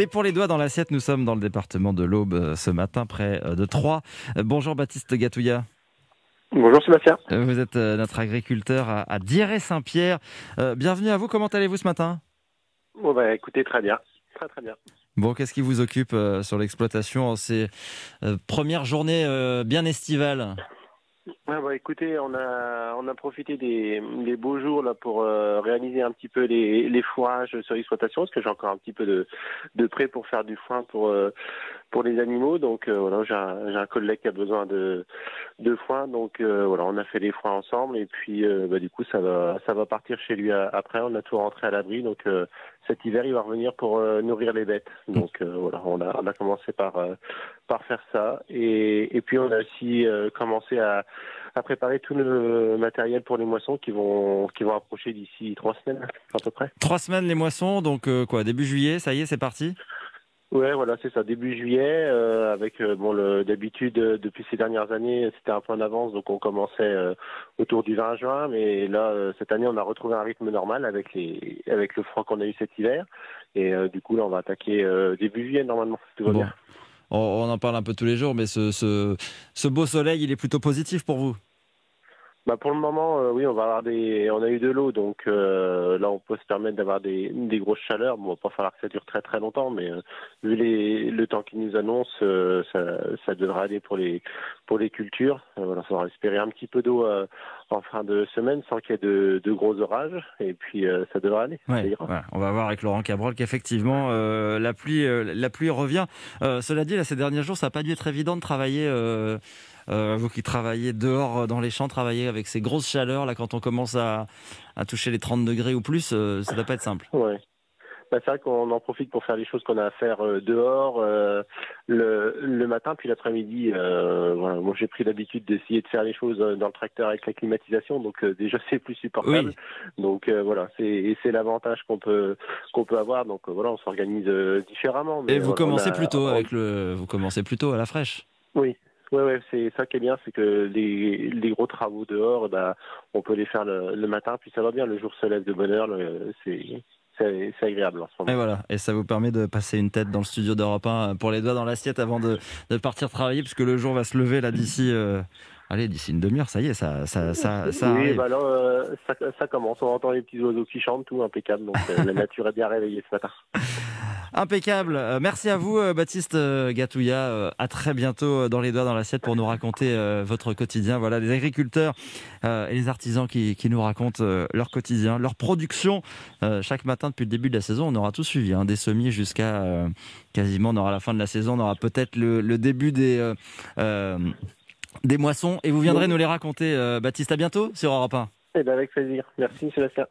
Et pour les doigts dans l'assiette, nous sommes dans le département de l'Aube ce matin, près de Troyes. Bonjour Baptiste Gatouilla. Bonjour Sébastien. Vous êtes notre agriculteur à, à Dieré-Saint-Pierre. bienvenue à vous, comment allez-vous ce matin? Bon bah écoutez, très bien. Très très bien. Bon, qu'est-ce qui vous occupe sur l'exploitation en ces premières journées bien estivales? Bah, écoutez, on a on a profité des, des beaux jours là pour euh, réaliser un petit peu les, les fourrages sur l'exploitation, parce que j'ai encore un petit peu de de prêt pour faire du foin pour euh, pour les animaux. Donc euh, voilà, j'ai un, un collègue qui a besoin de de foin, donc voilà, on a fait les foins ensemble et puis bah, du coup ça va ça va partir chez lui après. On a tout rentré à l'abri, donc cet hiver il va revenir pour nourrir les bêtes. Donc voilà, on a on a commencé par par faire ça et et puis on a aussi commencé à à préparer tout le matériel pour les moissons qui vont qui vont approcher d'ici trois semaines à peu près. Trois semaines les moissons, donc euh, quoi, début juillet, ça y est, c'est parti? Ouais, voilà, c'est ça, début juillet, euh, avec euh, bon le d'habitude depuis ces dernières années, c'était un point d'avance, donc on commençait autour du 20 juin, mais là cette année on a retrouvé un rythme normal avec les avec le froid qu'on a eu cet hiver, et du coup là on va attaquer début juillet normalement, tout va bien on, en parle un peu tous les jours, mais ce, beau soleil, il est plutôt positif pour vous? Bah pour le moment, euh, oui, on va avoir des, on a eu de l'eau, donc euh, là on peut se permettre d'avoir des, des grosses chaleurs. Bon, va pas falloir que ça dure très très longtemps, mais euh, vu les, le temps qu'ils nous annoncent, ça, ça devrait aller pour les pour les cultures. voilà, ça va espérer un petit peu d'eau en fin de semaine sans qu'il y ait de, de, gros orages, et puis ça devrait aller. on va voir avec Laurent Cabrol qu'effectivement la pluie la pluie revient. cela dit, là ces derniers jours, ça n'a pas dû être évident de travailler euh, vous qui travaillez dehors euh, dans les champs, travaillez avec ces grosses chaleurs, là, quand on commence à, toucher les 30 degrés ou plus, euh, ça ne doit pas être simple. Ouais. Bah, c'est vrai qu'on en profite pour faire les choses qu'on a à faire dehors le, matin, puis l'après-midi. voilà. Moi, j'ai pris l'habitude d'essayer de faire les choses dans le tracteur avec la climatisation, donc déjà c'est plus supportable. Donc voilà, c'est c'est l'avantage qu'on peut qu'on peut avoir. Donc voilà, on s'organise différemment. Et vous commencez plutôt avec le, vous commencez plutôt à la fraîche? Oui, Ouais, ouais, c'est ça qui est bien, c'est que les, les, gros travaux dehors, bah, on peut les faire le, matin, puis ça va bien. Le jour se lève de bonne heure, c'est c'est agréable en ce moment. Et voilà, et ça vous permet de passer une tête dans le studio d'Europe 1 pour les doigts dans l'assiette avant de, de, partir travailler, puisque le jour va se lever là d'ici. Euh, allez, d'ici une demi-heure, ça y est, ça, ça, ça, ça Oui, bah euh, ça, ça, commence. On entend les petits oiseaux qui chantent, tout impeccable. Donc euh, la nature est bien réveillée ce matin. Impeccable. Euh, merci à vous, euh, Baptiste euh, Gatouilla. À très bientôt dans les doigts dans l'assiette pour nous raconter votre quotidien. Voilà, les agriculteurs et les artisans qui, nous racontent leur quotidien, leur production. Chaque matin depuis le début de la saison, on aura tout suivi, hein, des semis jusqu'à quasiment, on aura la fin de la saison, on aura peut-être le, début des, des moissons. Et vous viendrez nous les raconter, Baptiste. À bientôt sur Europe 1. Eh ben avec plaisir. Merci, Sébastien.